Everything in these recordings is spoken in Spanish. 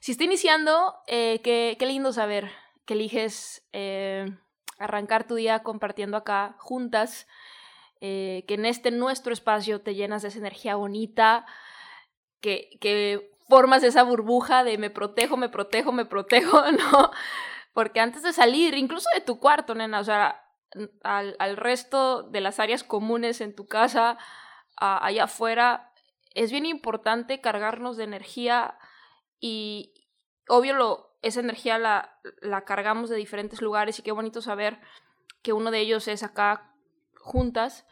Si está iniciando, eh, qué, lindo saber que eliges eh, arrancar tu día compartiendo acá juntas, eh, que en este nuestro espacio te llenas de esa energía bonita, que, que formas esa burbuja de me protejo, me protejo, me protejo, ¿no? Porque antes de salir, incluso de tu cuarto, nena, o sea, al, al resto de las áreas comunes en tu casa, allá afuera, es bien importante cargarnos de energía y obvio esa energía la, la cargamos de diferentes lugares y qué bonito saber que uno de ellos es acá juntas.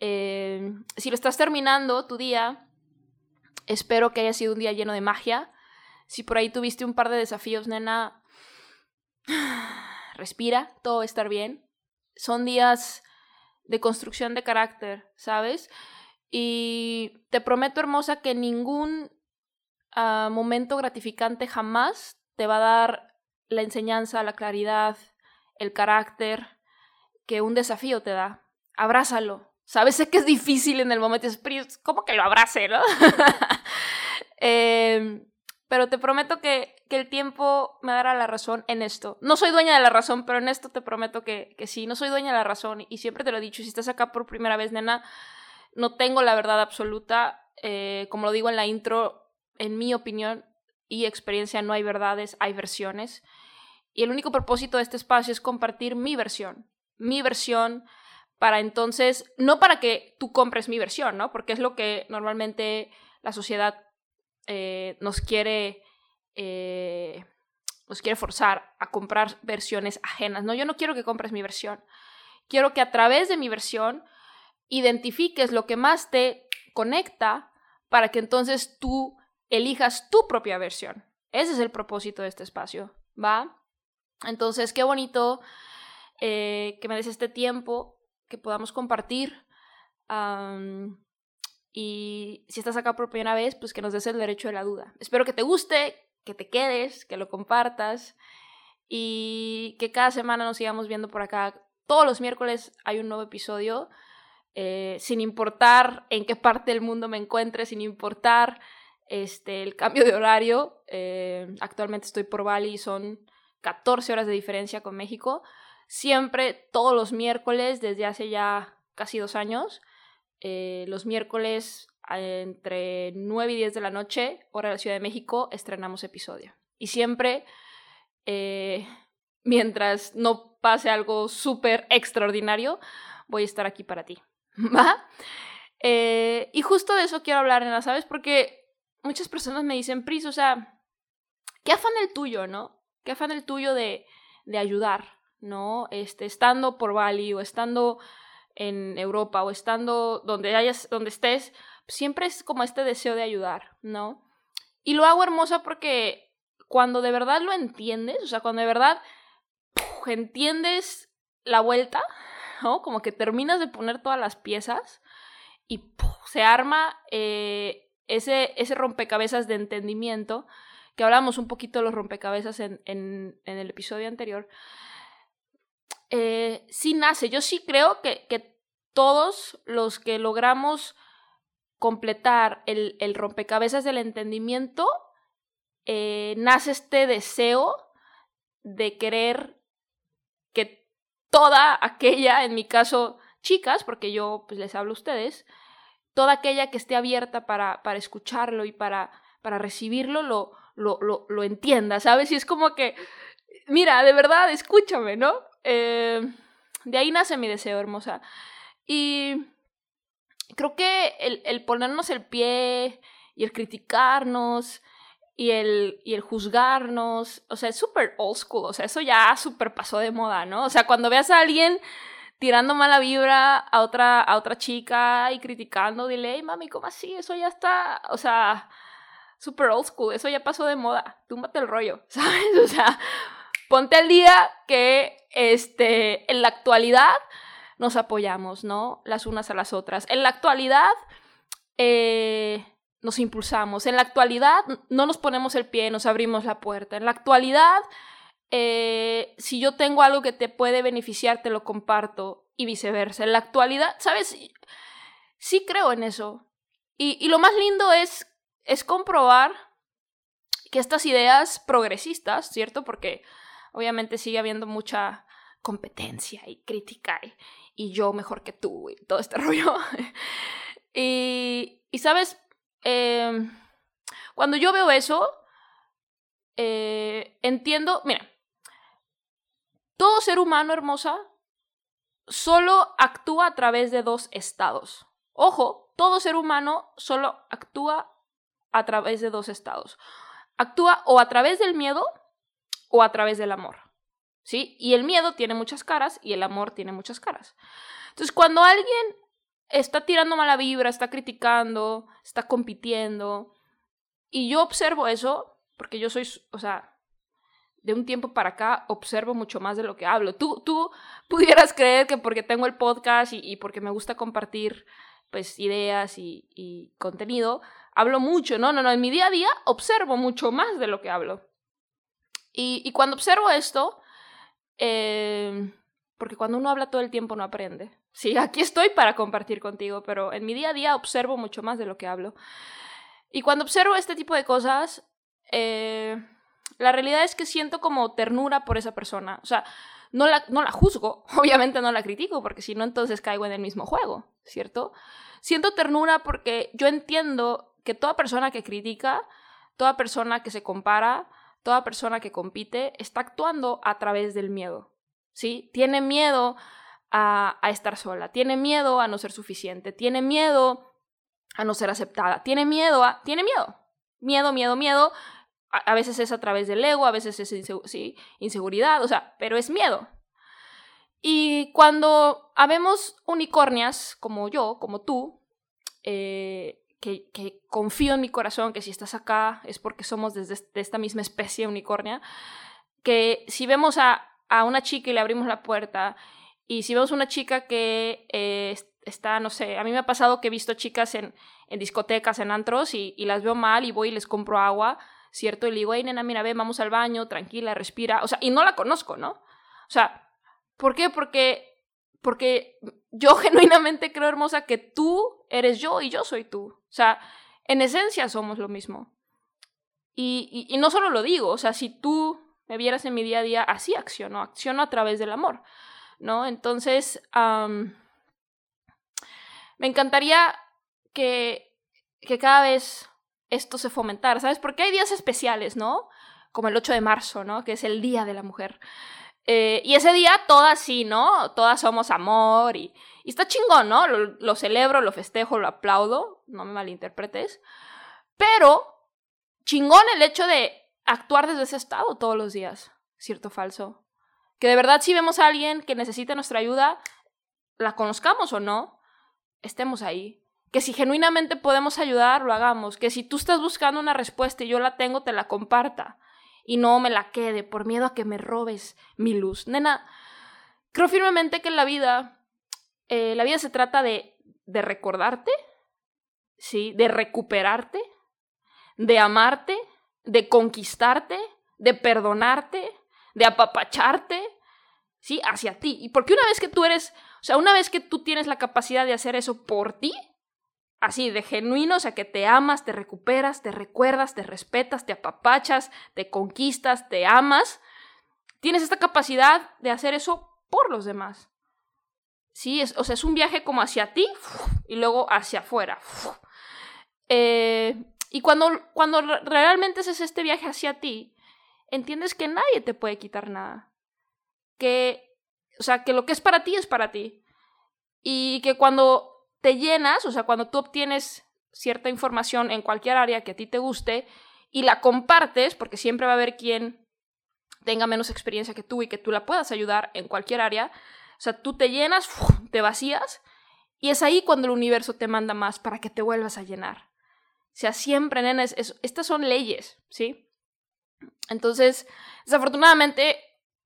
Eh, si lo estás terminando tu día, espero que haya sido un día lleno de magia. Si por ahí tuviste un par de desafíos, nena, respira, todo va a estar bien. Son días de construcción de carácter, ¿sabes? Y te prometo, hermosa, que ningún uh, momento gratificante jamás te va a dar la enseñanza, la claridad, el carácter que un desafío te da. Abrázalo. Sabes, que es difícil en el momento, es como que lo abrace, no? eh, pero te prometo que, que, el tiempo me dará la razón en esto. No soy dueña de la razón, pero en esto te prometo que, que sí, no soy dueña de la razón. Y siempre te lo he dicho, si estás acá por primera vez, nena, no tengo la verdad absoluta. Eh, como lo digo en la intro, en mi opinión y experiencia no hay verdades, hay versiones. Y el único propósito de este espacio es compartir mi versión. Mi versión para entonces, no para que tú compres mi versión, ¿no? Porque es lo que normalmente la sociedad eh, nos quiere... Eh, nos quiere forzar a comprar versiones ajenas. No, yo no quiero que compres mi versión. Quiero que a través de mi versión identifiques lo que más te conecta para que entonces tú elijas tu propia versión. Ese es el propósito de este espacio, ¿va? Entonces, qué bonito eh, que me des este tiempo, que podamos compartir. y si estás acá por primera vez, pues que nos des el derecho de la duda. Espero que te guste, que te quedes, que lo compartas y que cada semana nos sigamos viendo por acá. Todos los miércoles hay un nuevo episodio, eh, sin importar en qué parte del mundo me encuentre, sin importar este, el cambio de horario. Eh, actualmente estoy por Bali y son 14 horas de diferencia con México. Siempre, todos los miércoles, desde hace ya casi dos años, eh, los miércoles entre 9 y 10 de la noche, hora de la Ciudad de México, estrenamos episodio. Y siempre, eh, mientras no pase algo súper extraordinario, voy a estar aquí para ti. ¿Va? y justo de eso quiero hablar, Nena, ¿sabes? Porque muchas personas me dicen, Pris, o sea, ¿qué afán el tuyo, no? ¿Qué afán el tuyo de, de ayudar, no? Este, estando por Bali o estando en Europa o estando donde hayas, donde estés, siempre es como este deseo de ayudar, ¿no? Y lo hago hermosa porque cuando de verdad lo entiendes, o sea, cuando de verdad entiendes la vuelta, ¿no? Como que terminas de poner todas las piezas y se arma eh, ese, ese rompecabezas de entendimiento, que hablamos un poquito de los rompecabezas en, en, el episodio anterior, eh, sí nace. Yo sí creo que, que, todos los que logramos completar el, el rompecabezas del entendimiento, eh, nace este deseo de querer que toda aquella, en mi caso, chicas, porque yo pues, les hablo a ustedes, toda aquella que esté abierta para, para escucharlo y para, para recibirlo lo, lo, lo, lo, entienda, ¿sabes? Y es como que, mira, de verdad, escúchame, ¿no? Eh, de ahí nace mi deseo, hermosa. Y creo que el, el ponernos el pie y el criticarnos y el, y el juzgarnos, o sea, es súper old school, o sea, eso ya súper pasó de moda, ¿no? O sea, cuando veas a alguien tirando mala vibra a otra, a otra chica y criticando, dile, hey, mami, ¿cómo así? Eso ya está, o sea, súper old school, eso ya pasó de moda, túmbate el rollo, ¿sabes? O sea, ponte al día que, este, en la actualidad nos apoyamos, ¿no? Las unas a las otras. En la actualidad, eh, nos impulsamos. En la actualidad no nos ponemos el pie, nos abrimos la puerta. En la actualidad, eh, si yo tengo algo que te puede beneficiar, te lo comparto y viceversa. En la actualidad, ¿sabes? Sí creo en eso. Y, lo más lindo es, es comprobar que estas ideas progresistas, ¿cierto? Porque obviamente sigue habiendo mucha competencia y crítica y, yo mejor que tú y todo este rollo. y, y, sabes, Em, cuando yo veo eso, eh, entiendo, mira, todo ser humano hermosa solo actúa a través de dos estados. Ojo, todo ser humano solo actúa a través de dos estados. Actúa o a través del miedo o a través del amor. ¿Sí? Y el miedo tiene muchas caras y el amor tiene muchas caras. Entonces, cuando alguien está tirando mala vibra, está criticando, está compitiendo. Y yo observo eso, porque yo soy, o sea, de un tiempo para acá observo mucho más de lo que hablo. Tú, tú pudieras creer que porque tengo el podcast y, porque me gusta compartir pues ideas y, contenido, hablo mucho. No, no, no, en mi día a día observo mucho más de lo que hablo. Y, y cuando observo esto, eh, porque cuando uno habla todo el tiempo no aprende. Sí, aquí estoy para compartir contigo, pero en mi día a día observo mucho más de lo que hablo. Y cuando observo este tipo de cosas, eh, la realidad es que siento como ternura por esa persona. O sea, no la, no la juzgo, obviamente no la critico, porque si no, entonces caigo en el mismo juego, ¿cierto? Siento ternura porque yo entiendo que toda persona que critica, toda persona que se compara, toda persona que compite, está actuando a través del miedo. ¿sí? Tiene miedo a, estar sola, tiene miedo a no ser suficiente, tiene miedo a no ser aceptada, tiene miedo a... Tiene miedo, miedo, miedo, miedo. A, veces es a través del ego, a veces es inseguridad, o sea, pero es miedo. Y cuando habemos unicornias, como yo, como tú, eh, que, que, confío en mi corazón que si estás acá es porque somos de esta misma especie unicornia, que si vemos a a una chica y le abrimos la puerta, y si vemos una chica que eh, está, no sé, a mí me ha pasado que he visto chicas en discotecas, en antros, y, las veo mal y voy y les compro agua, ¿cierto? Y le digo, hey, nena, mira, ven, vamos al baño, tranquila, respira. O sea, y no la conozco, ¿no? O sea, ¿por qué? Porque, porque yo genuinamente creo, hermosa, que tú eres yo y yo soy tú. O sea, en esencia somos lo mismo. Y, y, no solo lo digo, o sea, si tú me vieras en mi día a día, así acciono, acciono a través del amor, ¿no? Entonces, me encantaría que, que cada vez esto se fomentara, ¿sabes? Porque hay días especiales, ¿no? Como el 8 de marzo, ¿no? Que es el Día de la Mujer. Eh, y ese día todas sí, ¿no? Todas somos amor y, y está chingón, ¿no? Lo, lo, celebro, lo festejo, lo aplaudo, no me malinterpretes. Pero chingón el hecho de actuar desde ese estado todos los días, cierto o falso. Que de verdad si vemos a alguien que necesita nuestra ayuda, la conozcamos o no, estemos ahí. Que si genuinamente podemos ayudar, lo hagamos. Que si tú estás buscando una respuesta y yo la tengo, te la comparta. Y no me la quede por miedo a que me robes mi luz. Nena, creo firmemente que en la vida, eh, la vida se trata de, de recordarte, ¿sí? De recuperarte, de amarte de conquistarte, de perdonarte, de apapacharte, ¿sí? Hacia ti. Y porque una vez que tú eres, o sea, una vez que tú tienes la capacidad de hacer eso por ti, así de genuino, o sea, que te amas, te recuperas, te recuerdas, te respetas, te apapachas, te conquistas, te amas, tienes esta capacidad de hacer eso por los demás. Sí, es, o sea, es un viaje como hacia ti y luego hacia afuera. Eh, y cuando, cuando realmente haces este viaje hacia ti, entiendes que nadie te puede quitar nada. Que, o sea, que lo que es para ti es para ti. Y que cuando te llenas, o sea, cuando tú obtienes cierta información en cualquier área que a ti te guste y la compartes, porque siempre va a haber quien tenga menos experiencia que tú y que tú la puedas ayudar en cualquier área, o sea, tú te llenas, te vacías y es ahí cuando el universo te manda más para que te vuelvas a llenar. O sea, siempre, nenes, estas son leyes, ¿sí? Entonces, desafortunadamente,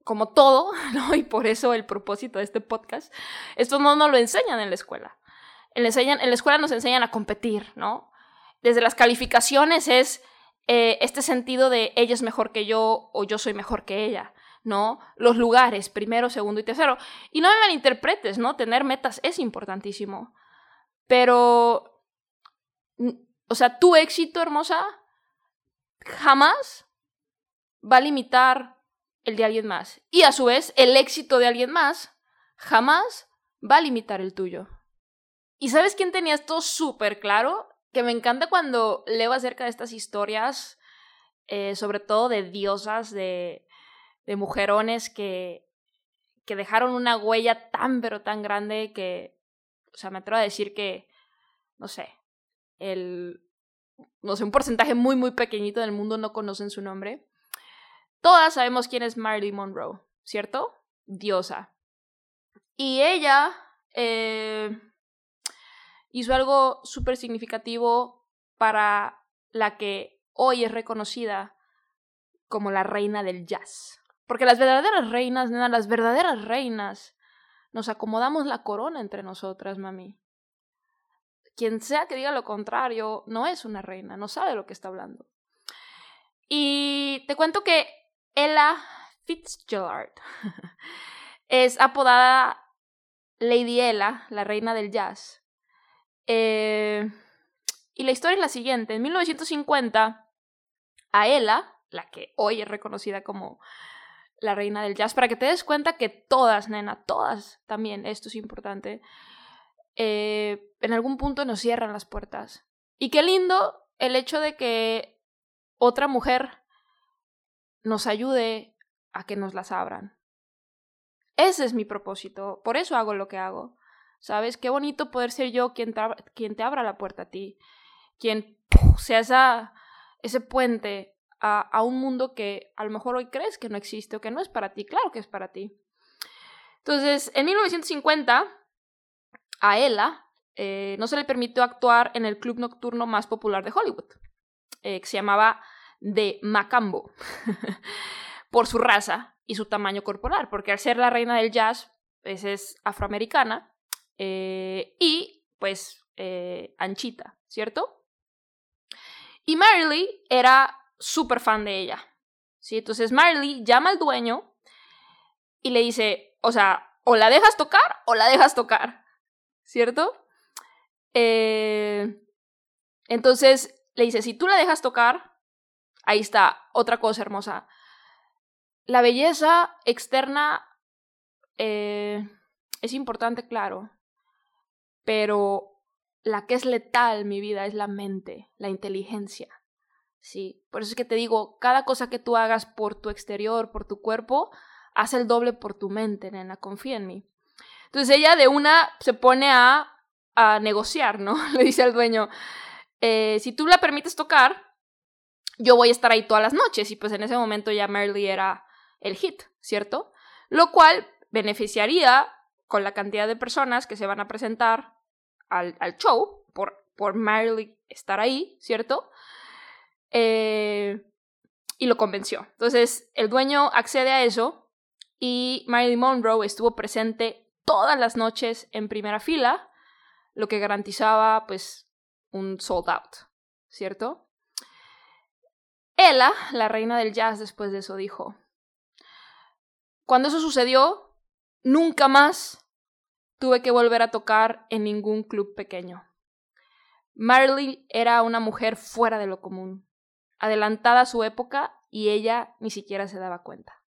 como todo. Y por eso el propósito de este podcast, esto no nos lo enseñan en la escuela. En la, escuela nos enseñan a competir, ¿no? Desde las calificaciones es eh, este sentido de ella es mejor que yo o yo soy mejor que ella. ¿no? Los lugares, primero, segundo y tercero. Y no me malinterpretes, ¿no? Tener metas es importantísimo. Pero, o sea, tu éxito, hermosa, jamás va a limitar el de alguien más. Y a su vez, el éxito de alguien más jamás va a limitar el tuyo. ¿Y sabes quién tenía esto súper claro? Que me encanta cuando leo acerca de estas historias, eh, sobre todo de diosas, de, de mujerones que, que dejaron una huella tan pero tan grande que, o sea, me atrevo a decir que, no sé, el, no sé, un porcentaje muy, muy pequeñito del mundo no conocen su nombre. Todas sabemos quién es Marilyn Monroe, ¿cierto? Diosa. Y ella eh, hizo algo súper significativo para la que hoy es reconocida como la reina del jazz. Porque las verdaderas reinas, nena, las verdaderas reinas, nos acomodamos la corona entre nosotras, mami. Quien sea que diga lo contrario, no es una reina, no sabe lo que está hablando. Y te cuento que Ella Fitzgerald es apodada Lady Ella, la reina del jazz. Eh, y la historia es la siguiente. En 1950, a Ella, la que hoy es reconocida como la reina del jazz, para que te des cuenta que todas, nena, todas también, esto es importante, eh, en algún punto nos cierran las puertas. Y qué lindo el hecho de que otra mujer nos ayude a que nos las abran. Ese es mi propósito, por eso hago lo que hago. ¿Sabes? Qué bonito poder ser yo quien quien te abra la puerta a ti, quien sea esa, ese puente a, un mundo que a lo mejor hoy crees que no existe o que no es para ti. Claro que es para ti. Entonces, en 1950, a Ella eh, no se le permitió actuar en el club nocturno más popular de Hollywood, eh, que se llamaba The Macambo, por su raza y su tamaño corporal, porque al ser la reina del jazz, pues es afroamericana eh, y pues anchita, ¿cierto? Y Marilyn era súper fan de ella. ¿sí? Entonces Marley llama al dueño y le dice, o sea, o la dejas tocar o la dejas tocar, ¿cierto? Eh, entonces le dice, si tú la dejas tocar, ahí está, otra cosa hermosa. La belleza externa eh, es importante, claro, pero la que es letal, mi vida, es la mente, la inteligencia. Sí, por eso es que te digo, cada cosa que tú hagas por tu exterior, por tu cuerpo, haz el doble por tu mente, nena, confía en mí. Entonces ella de una se pone a, a negociar, ¿no? Le dice al dueño, eh, si tú la permites tocar, yo voy a estar ahí todas las noches. Y pues en ese momento ya Merly era el hit, ¿cierto? Lo cual beneficiaría con la cantidad de personas que se van a presentar al, show por, por estar ahí, ¿cierto? Eh, y lo convenció. Entonces, el dueño accede a eso y Marilyn Monroe estuvo presente todas las noches en primera fila, lo que garantizaba, pues, un sold out, ¿cierto? Ella, la reina del jazz, después de eso dijo, cuando eso sucedió, nunca más tuve que volver a tocar en ningún club pequeño. Marilyn era una mujer fuera de lo común adelantada a su época y ella ni siquiera se daba cuenta.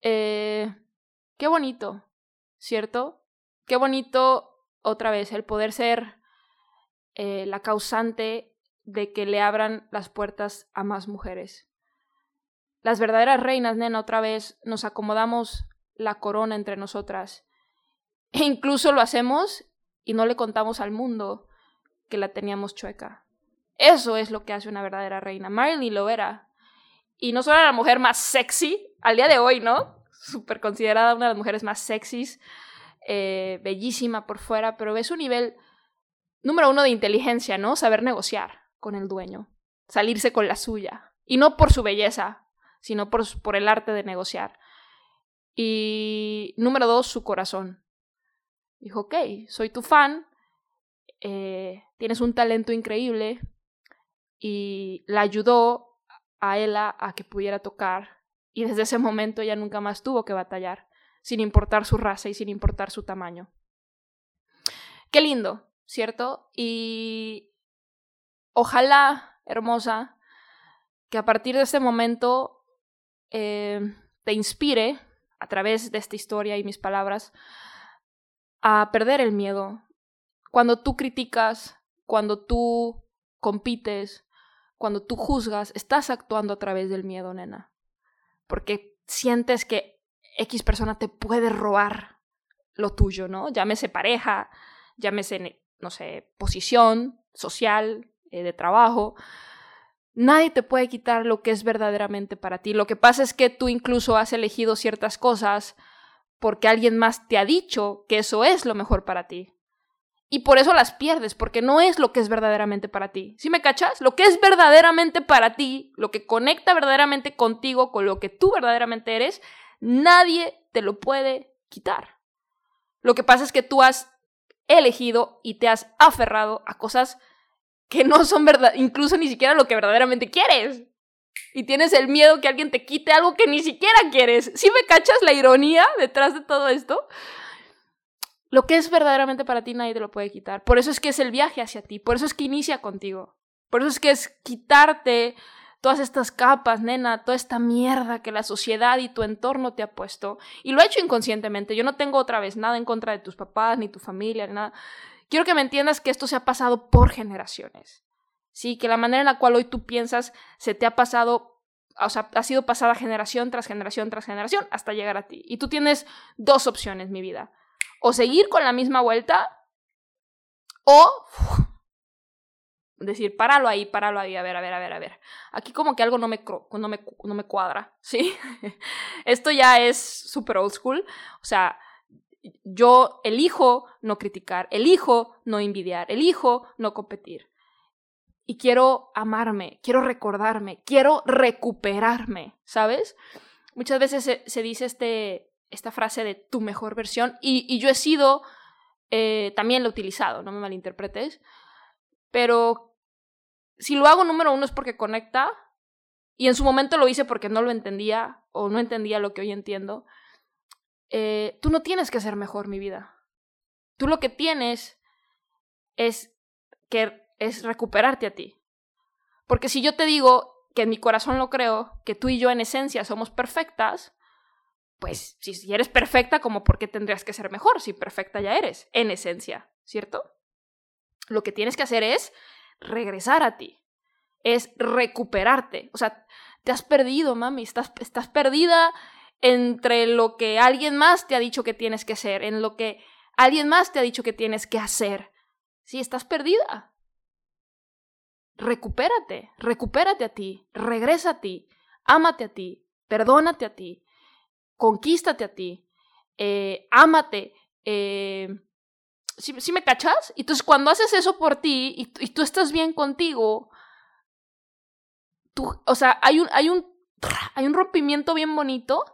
Eh, qué bonito, ¿cierto? Qué bonito, otra vez, el poder ser eh, la causante de que le abran las puertas a más mujeres. Las verdaderas reinas, nena, otra vez nos acomodamos la corona entre nosotras E incluso lo hacemos y no le contamos al mundo que la teníamos chueca. Eso es lo que hace una verdadera reina. Marilyn lo era. Y no solo era la mujer más sexy, al día de hoy, ¿no? Súper considerada una de las mujeres más sexys, eh, bellísima por fuera, pero es un nivel número uno de inteligencia, ¿no? Saber negociar con el dueño, salirse con la suya. Y no por su belleza, sino por, por el arte de negociar. Y número dos, su corazón. Dijo, ok, soy tu fan, eh, tienes un talento increíble y la ayudó a ella a que pudiera tocar y desde ese momento ella nunca más tuvo que batallar, sin importar su raza y sin importar su tamaño. Qué lindo, ¿cierto? Y ojalá, hermosa, que a partir de este momento eh, te inspire a través de esta historia y mis palabras a perder el miedo. Cuando tú criticas, cuando tú compites, cuando tú juzgas, estás actuando a través del miedo, nena. Porque sientes que X persona te puede robar lo tuyo, ¿no? Llámese pareja, llámese, no sé, posición social, eh, de trabajo. Nadie te puede quitar lo que es verdaderamente para ti. Lo que pasa es que tú incluso has elegido ciertas cosas porque alguien más te ha dicho que eso es lo mejor para ti. Y por eso las pierdes, porque no es lo que es verdaderamente para ti. ¿Sí me cachas? Lo que es verdaderamente para ti, lo que conecta verdaderamente contigo, con lo que tú verdaderamente eres, nadie te lo puede quitar. Lo que pasa es que tú has elegido y te has aferrado a cosas que no son verdad, incluso ni siquiera lo que verdaderamente quieres y tienes el miedo que alguien te quite algo que ni siquiera quieres. ¿Sí me cachas la ironía detrás de todo esto? Lo que es verdaderamente para ti nadie te lo puede quitar. Por eso es que es el viaje hacia ti, por eso es que inicia contigo. Por eso es que es quitarte todas estas capas, nena, toda esta mierda que la sociedad y tu entorno te ha puesto. Y lo he hecho inconscientemente. Yo no tengo otra vez nada en contra de tus papás, ni tu familia, ni nada. Quiero que me entiendas que esto se ha pasado por generaciones. Sí, que la manera en la cual hoy tú piensas se te ha pasado, o sea, ha sido pasada generación tras generación tras generación hasta llegar a ti. Y tú tienes dos opciones, mi vida. O seguir con la misma vuelta o decir, páralo ahí, páralo ahí, a ver, a ver, a ver, a ver. Aquí como que algo no me, no me, no me cuadra, ¿sí? Esto ya es super old school. O sea, yo elijo no criticar, elijo no envidiar, elijo no competir y quiero amarme, quiero recordarme, quiero recuperarme, ¿sabes? Muchas veces se, dice este, esta frase de tu mejor versión y, yo he sido, eh, también lo he utilizado, no me malinterpretes, pero si lo hago número uno es porque conecta y en su momento lo hice porque no lo entendía o no entendía lo que hoy entiendo. Eh, tú no tienes que ser mejor, mi vida. Tú lo que tienes es que es recuperarte a ti. Porque si yo te digo que en mi corazón lo creo, que tú y yo en esencia somos perfectas, pues si, eres perfecta, como por qué tendrías que ser mejor si perfecta ya eres, en esencia, ¿cierto? Lo que tienes que hacer es regresar a ti, es recuperarte. O sea, te has perdido, mami, estás, estás perdida entre lo que alguien más te ha dicho que tienes que ser, en lo que alguien más te ha dicho que tienes que hacer. Sí, estás perdida recupérate, recupérate a ti, regresa a ti, ámate a ti, perdónate a ti, conquístate a ti, eh, ámate. Eh, ¿sí, me cachas? Entonces, cuando haces eso por ti y, y, tú estás bien contigo, tú, o sea, hay un, hay un, hay un rompimiento bien bonito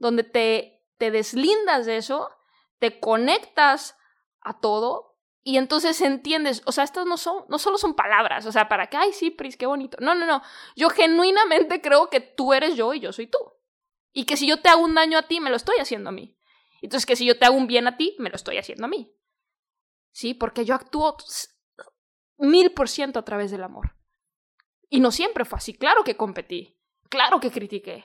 donde te, te deslindas de eso, te conectas a todo, y entonces entiendes, o sea, estas no son, no solo son palabras, o sea, para que, ay, sí, Pris, qué bonito. No, no, no. Yo genuinamente creo que tú eres yo y yo soy tú. Y que si yo te hago un daño a ti, me lo estoy haciendo a mí. Entonces, que si yo te hago un bien a ti, me lo estoy haciendo a mí. Sí, porque yo actúo mil por ciento a través del amor. Y no siempre fue así. Claro que competí. Claro que critiqué.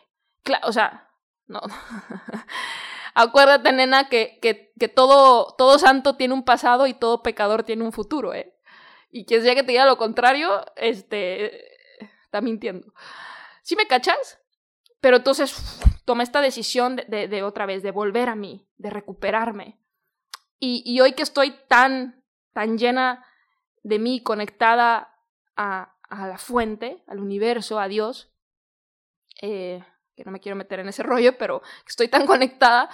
o sea, no. Acuérdate, nena, que, que, que, todo, todo santo tiene un pasado y todo pecador tiene un futuro, ¿eh? Y quien sea que te diga lo contrario, este, está mintiendo. ¿Sí me cachas? Pero entonces tomé esta decisión de, de, otra vez, de volver a mí, de recuperarme. Y, hoy que estoy tan, tan llena de mí, conectada a, a la fuente, al universo, a Dios, eh, que no me quiero meter en ese rollo, pero estoy tan conectada,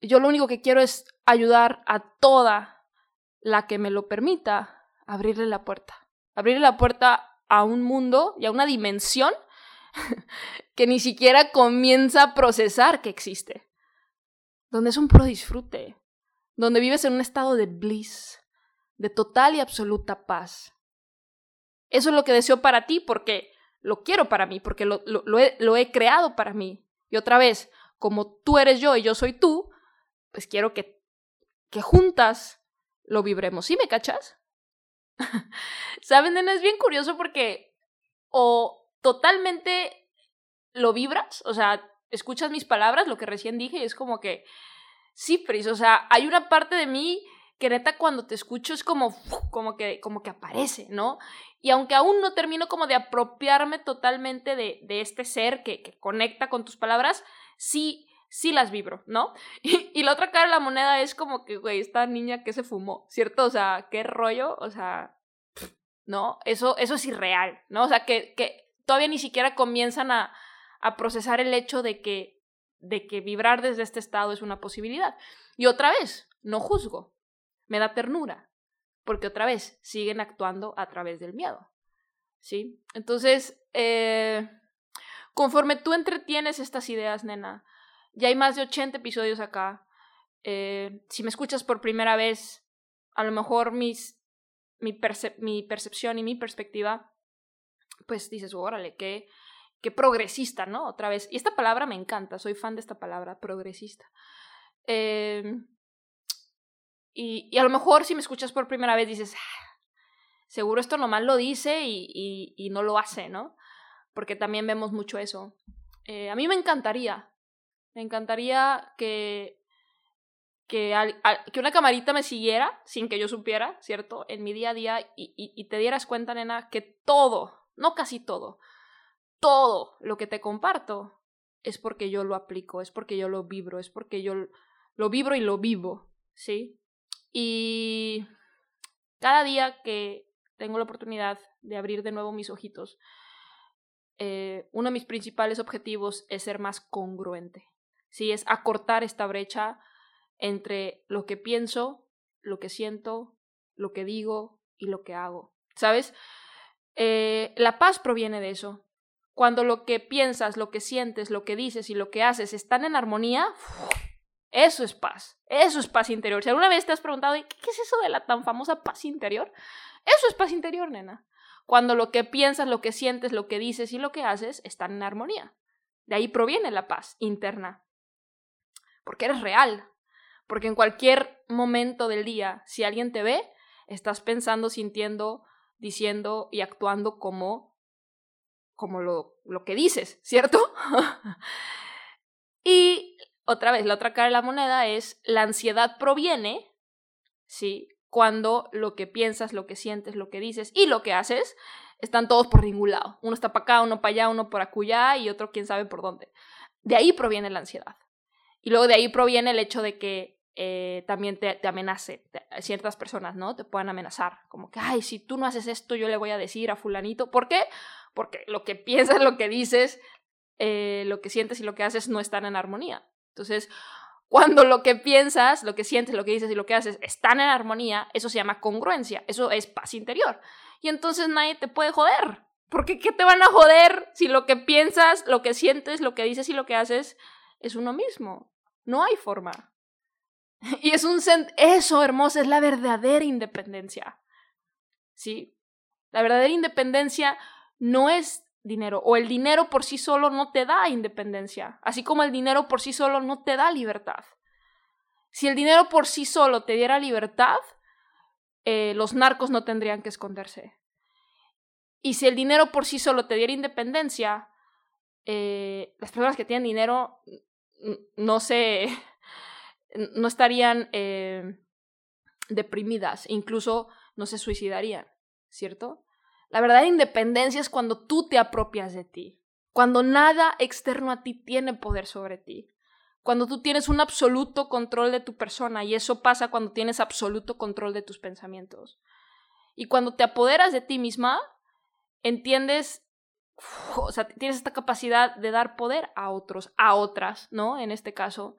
yo lo único que quiero es ayudar a toda la que me lo permita a abrirle la puerta. Abrirle la puerta a un mundo y a una dimensión que ni siquiera comienza a procesar que existe. Donde es un pro disfrute. Donde vives en un estado de bliss, de total y absoluta paz. Eso es lo que deseo para ti porque lo quiero para mí, porque lo, he, lo he creado para mí. Y otra vez, como tú eres yo y yo soy tú, pues quiero que, que juntas lo vibremos. ¿Sí me cachas? ¿Saben, nena? Es bien curioso porque o totalmente lo vibras, o sea, escuchas mis palabras, lo que recién dije, y es como que, sí, Pris, o sea, hay una parte de mí que neta cuando te escucho es como, como, que, como que aparece, ¿no? Y aunque aún no termino como de apropiarme totalmente de, de este ser que, conecta con tus palabras, sí sí las vibro, ¿no? Y, la otra cara de la moneda es como que, güey, esta niña que se fumó, ¿cierto? O sea, qué rollo, o sea, ¿no? Eso, eso es irreal, ¿no? O sea, que, que todavía ni siquiera comienzan a, a procesar el hecho de que, de que vibrar desde este estado es una posibilidad. Y otra vez, no juzgo, me da ternura, porque otra vez siguen actuando a través del miedo, ¿sí? Entonces, eh, conforme tú entretienes estas ideas, nena, ya hay más de 80 episodios acá. Eh, si me escuchas por primera vez, a lo mejor mis, mi, percepción y mi perspectiva, pues dices, órale, qué, qué progresista, ¿no? Otra vez. Y esta palabra me encanta, soy fan de esta palabra, progresista. Eh, y, a lo mejor si me escuchas por primera vez dices, ah, seguro esto nomás lo dice y, no lo hace, ¿no? Porque también vemos mucho eso. Eh, a mí me encantaría me encantaría que, que, que, una camarita me siguiera sin que yo supiera, ¿cierto? En mi día a día y, te dieras cuenta, nena, que todo, no casi todo, todo lo que te comparto es porque yo lo aplico, es porque yo lo vibro, es porque yo lo vibro y lo vivo, ¿sí? Y cada día que tengo la oportunidad de abrir de nuevo mis ojitos, eh, uno de mis principales objetivos es ser más congruente. ¿sí? Es acortar esta brecha entre lo que pienso, lo que siento, lo que digo y lo que hago, ¿sabes? Eh, la paz proviene de eso. Cuando lo que piensas, lo que sientes, lo que dices y lo que haces están en armonía, eso es paz. Eso es paz interior. Si alguna vez te has preguntado, ¿qué es eso de la tan famosa paz interior? Eso es paz interior, nena. Cuando lo que piensas, lo que sientes, lo que dices y lo que haces están en armonía. De ahí proviene la paz interna porque eres real. Porque en cualquier momento del día, si alguien te ve, estás pensando, sintiendo, diciendo y actuando como, como lo, lo que dices, ¿cierto? y otra vez, la otra cara de la moneda es la ansiedad proviene, ¿sí? Cuando lo que piensas, lo que sientes, lo que dices y lo que haces están todos por ningún lado. Uno está para acá, uno para allá, uno por acullá y otro quién sabe por dónde. De ahí proviene la ansiedad. Y luego de ahí proviene el hecho de que eh, también te, te amenace, ciertas personas, ¿no? Te puedan amenazar, como que, ay, si tú no haces esto, yo le voy a decir a fulanito. ¿Por qué? Porque lo que piensas, lo que dices, eh, lo que sientes y lo que haces no están en armonía. Entonces, cuando lo que piensas, lo que sientes, lo que dices y lo que haces están en armonía, eso se llama congruencia, eso es paz interior. Y entonces nadie te puede joder. Porque ¿qué te van a joder si lo que piensas, lo que sientes, lo que dices y lo que haces es uno mismo? No hay forma. Y es un... Eso, hermosa, es la verdadera independencia. ¿Sí? La verdadera independencia no es dinero, o el dinero por sí solo no te da independencia, así como el dinero por sí solo no te da libertad. Si el dinero por sí solo te diera libertad, eh, los narcos no tendrían que esconderse. Y si el dinero por sí solo te diera independencia, eh, las personas que tienen dinero no se, no estarían eh, deprimidas, incluso no se suicidarían, ¿cierto? La verdadera independencia es cuando tú te apropias de ti, cuando nada externo a ti tiene poder sobre ti, cuando tú tienes un absoluto control de tu persona y eso pasa cuando tienes absoluto control de tus pensamientos. Y cuando te apoderas de ti misma, entiendes, o sea, tienes esta capacidad de dar poder a otros, a otras, ¿no? En este caso,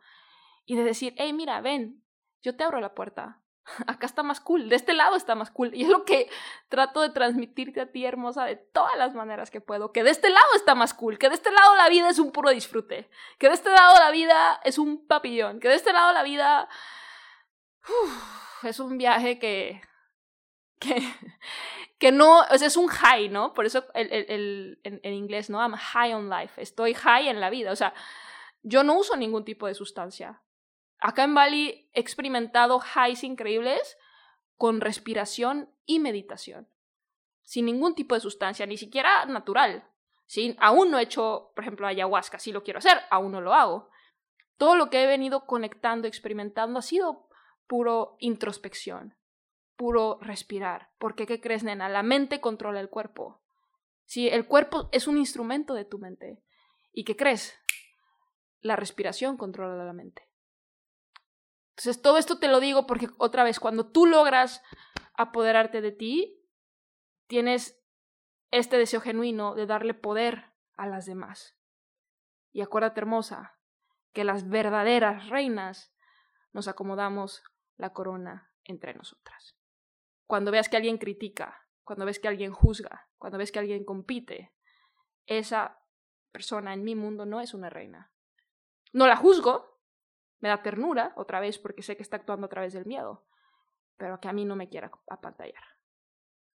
y de decir, hey, mira, ven, yo te abro la puerta, acá está más cool, de este lado está más cool. Y es lo que trato de transmitirte a ti, hermosa, de todas las maneras que puedo. Que de este lado está más cool, que de este lado la vida es un puro disfrute, que de este lado la vida es un papillón, que de este lado la vida es un viaje que... que no, o sea, es un high, ¿no? Por eso el, el, el, en, inglés, ¿no? I'm high on life, estoy high en la vida, o sea, yo no uso ningún tipo de sustancia, Acá en Bali he experimentado highs increíbles con respiración y meditación, sin ningún tipo de sustancia, ni siquiera natural. ¿sí? Aún no he hecho, por ejemplo, ayahuasca, sí lo quiero hacer, aún no lo hago. Todo lo que he venido conectando, experimentando, ha sido puro introspección, puro respirar. Porque, ¿qué crees, nena? La mente controla el cuerpo. Sí, el cuerpo es un instrumento de tu mente. ¿Y qué crees? La respiración controla la mente. Entonces, todo esto te lo digo porque otra vez, cuando tú logras apoderarte de ti, tienes este deseo genuino de darle poder a las demás. Y acuérdate, hermosa, que las verdaderas reinas nos acomodamos la corona entre nosotras. Cuando veas que alguien critica, cuando ves que alguien juzga, cuando ves que alguien compite, esa persona en mi mundo no es una reina. No la juzgo, me da ternura, otra vez, porque sé que está actuando a través del miedo, pero que a mí no me quiera apantallar.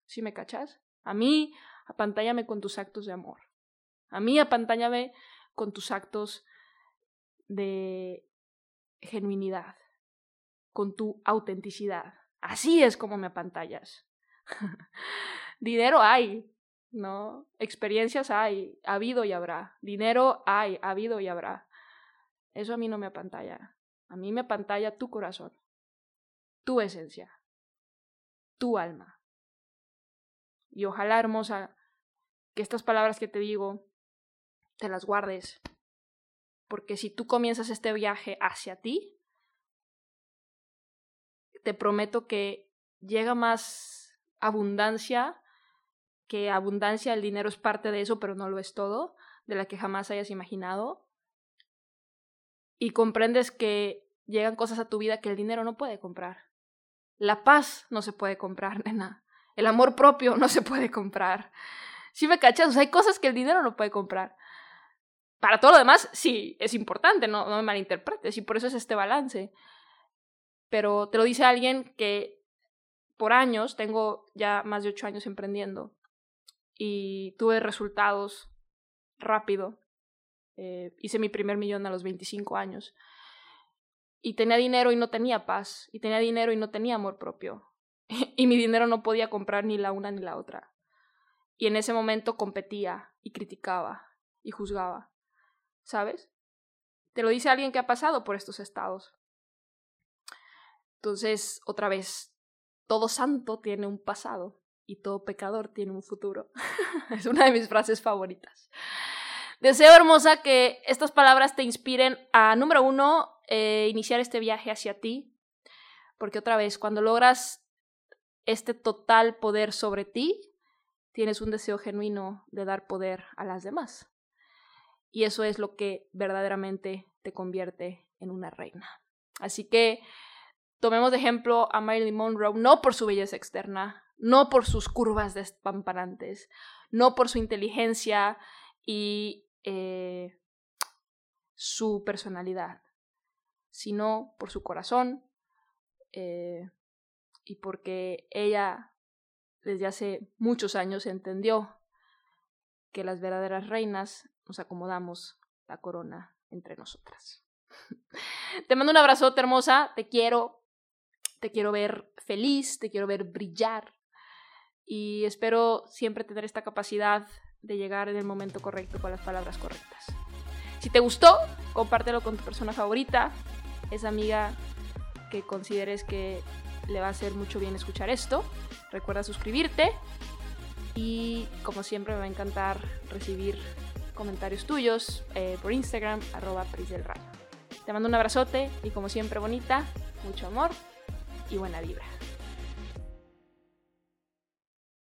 ¿Sí me cachas? A mí, apantállame con tus actos de amor. A mí, apantállame con tus actos de genuinidad, con tu autenticidad. Así es como me apantallas. Dinero hay, ¿no? Experiencias hay, ha habido y habrá. Dinero hay, ha habido y habrá. Eso a mí no me apantalla. A mí me apantalla tu corazón, tu esencia, tu alma. Y ojalá, hermosa, que estas palabras que te digo, te las guardes. Porque si tú comienzas este viaje hacia ti, te prometo que llega más abundancia, que abundancia, el dinero es parte de eso, pero no lo es todo, de la que jamás hayas imaginado y comprendes que llegan cosas a tu vida que el dinero no puede comprar. La paz no se puede comprar, nena. El amor propio no se puede comprar. Si me cachas, hay cosas que el dinero no puede comprar. Para todo lo demás, sí, es importante, no, no me malinterpretes, y por eso es este balance. Pero te lo dice alguien que por años, tengo ya más de ocho años emprendiendo, y tuve resultados rápido eh, hice mi primer millón a los 25 años. Y tenía dinero y no tenía paz. Y tenía dinero y no tenía amor propio. y mi dinero no podía comprar ni la una ni la otra. Y en ese momento competía y criticaba y juzgaba. ¿Sabes? Te lo dice alguien que ha pasado por estos estados. Entonces, otra vez, todo santo tiene un pasado y todo pecador tiene un futuro. es una de mis frases favoritas. Deseo, hermosa, que estas palabras te inspiren a, número uno, eh, iniciar este viaje hacia ti, porque otra vez, cuando logras este total poder sobre ti, tienes un deseo genuino de dar poder a las demás. Y eso es lo que verdaderamente te convierte en una reina. Así que tomemos de ejemplo a Marilyn Monroe, no por su belleza externa, no por sus curvas despamparantes, no por su inteligencia y su personalidad, sino por su corazón eh, y porque ella desde hace muchos años entendió que las verdaderas reinas nos acomodamos la corona entre nosotras. Te mando un abrazote hermosa, te quiero, te quiero ver feliz, te quiero ver brillar y espero siempre tener esta capacidad de llegar en el momento correcto con las palabras correctas. Si te gustó, compártelo con tu persona favorita, esa amiga que consideres que le va a hacer mucho bien escuchar esto. Recuerda suscribirte y como siempre me va a encantar recibir comentarios tuyos eh, por Instagram, arroba Te mando un abrazote y como siempre bonita, mucho amor y buena vibra.